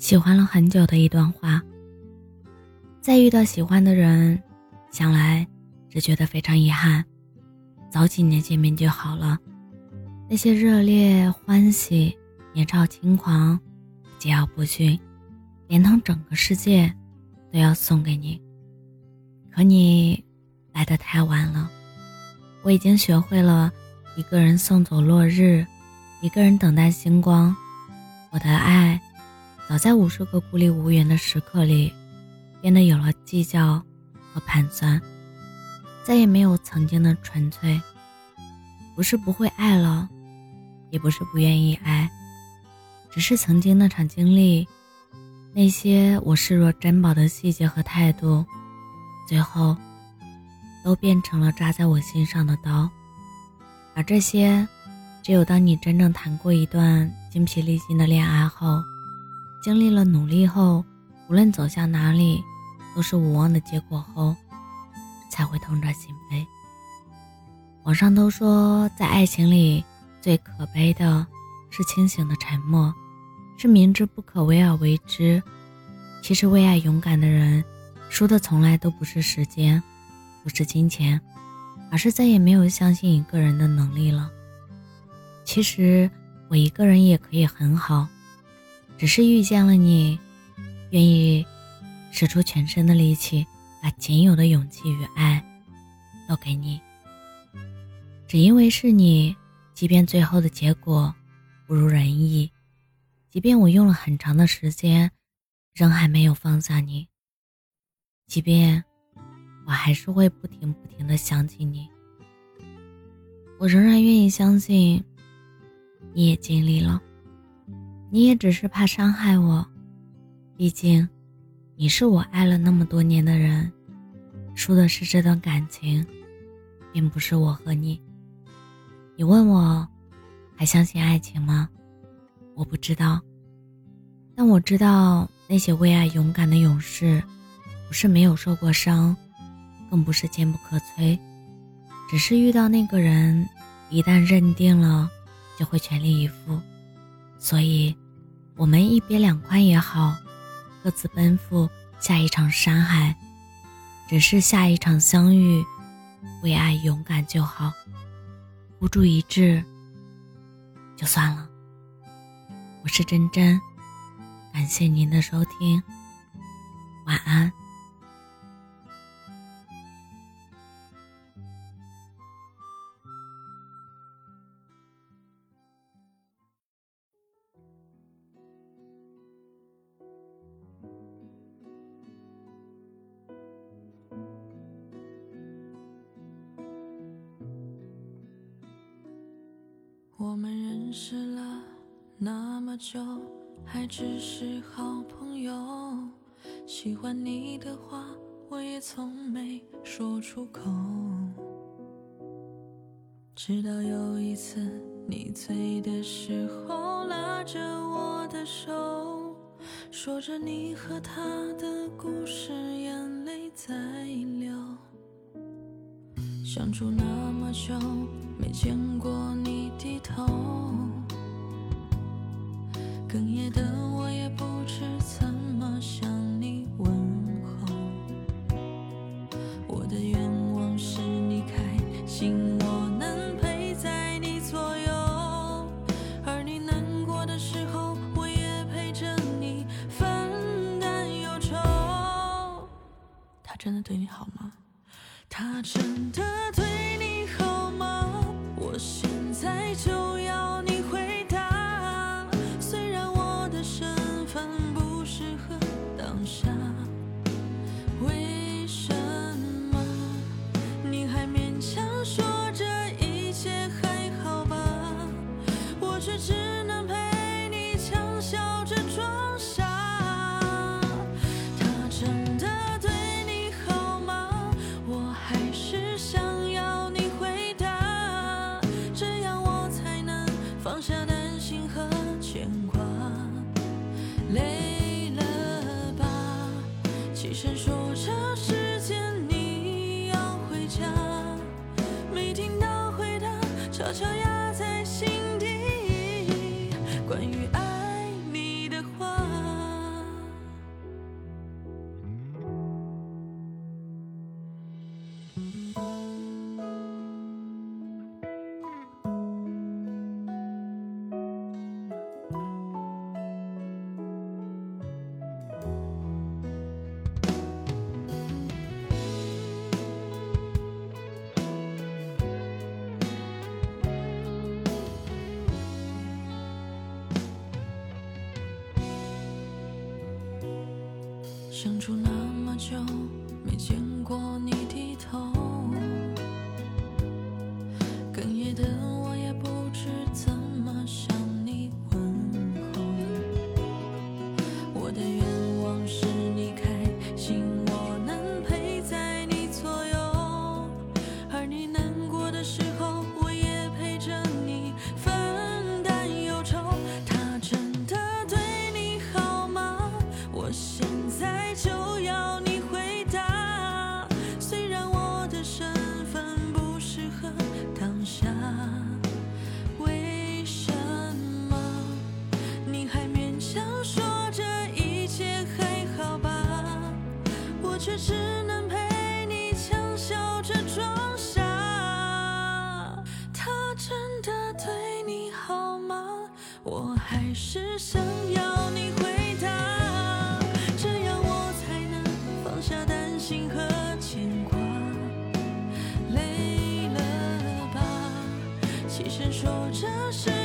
喜欢了很久的一段话。再遇到喜欢的人，想来只觉得非常遗憾。早几年见面就好了，那些热烈欢喜、年少轻狂、桀骜不驯，连同整个世界都要送给你。可你来的太晚了，我已经学会了一个人送走落日，一个人等待星光。我的爱。早在无数个孤立无援的时刻里，变得有了计较和盘算，再也没有曾经的纯粹。不是不会爱了，也不是不愿意爱，只是曾经那场经历，那些我视若珍宝的细节和态度，最后都变成了扎在我心上的刀。而这些，只有当你真正谈过一段精疲力尽的恋爱后。经历了努力后，无论走向哪里，都是无望的结果后，才会痛彻心扉。网上都说，在爱情里最可悲的是清醒的沉默，是明知不可为而为之。其实，为爱勇敢的人，输的从来都不是时间，不是金钱，而是再也没有相信一个人的能力了。其实，我一个人也可以很好。只是遇见了你，愿意使出全身的力气，把仅有的勇气与爱都给你。只因为是你，即便最后的结果不如人意，即便我用了很长的时间，仍还没有放下你，即便我还是会不停不停的想起你，我仍然愿意相信，你也尽力了。你也只是怕伤害我，毕竟，你是我爱了那么多年的人，输的是这段感情，并不是我和你。你问我，还相信爱情吗？我不知道，但我知道那些为爱勇敢的勇士，不是没有受过伤，更不是坚不可摧，只是遇到那个人，一旦认定了，就会全力以赴。所以，我们一别两宽也好，各自奔赴下一场山海，只是下一场相遇，为爱勇敢就好，孤注一掷就算了。我是真真，感谢您的收听，晚安。我们认识了那么久，还只是好朋友。喜欢你的话，我也从没说出口。直到有一次你醉的时候，拉着我的手，说着你和他的故事，相处那么久，没见过你低头。哽咽的我也不知怎么向你问候。我的愿望是你开心，我能陪在你左右。而你难过的时候，我也陪着你分担忧愁。他真的对你好吗？他真的对你好吗？我现在就要你回答。虽然我的身份不适合当下，为什么你还勉强说这一切还好吧？我却只能陪你强笑相处那么久，没见过你低头。笑着装傻。他真的对你好吗？我还是想要你回答，这样我才能放下担心和牵挂。累了吧？起身说这是。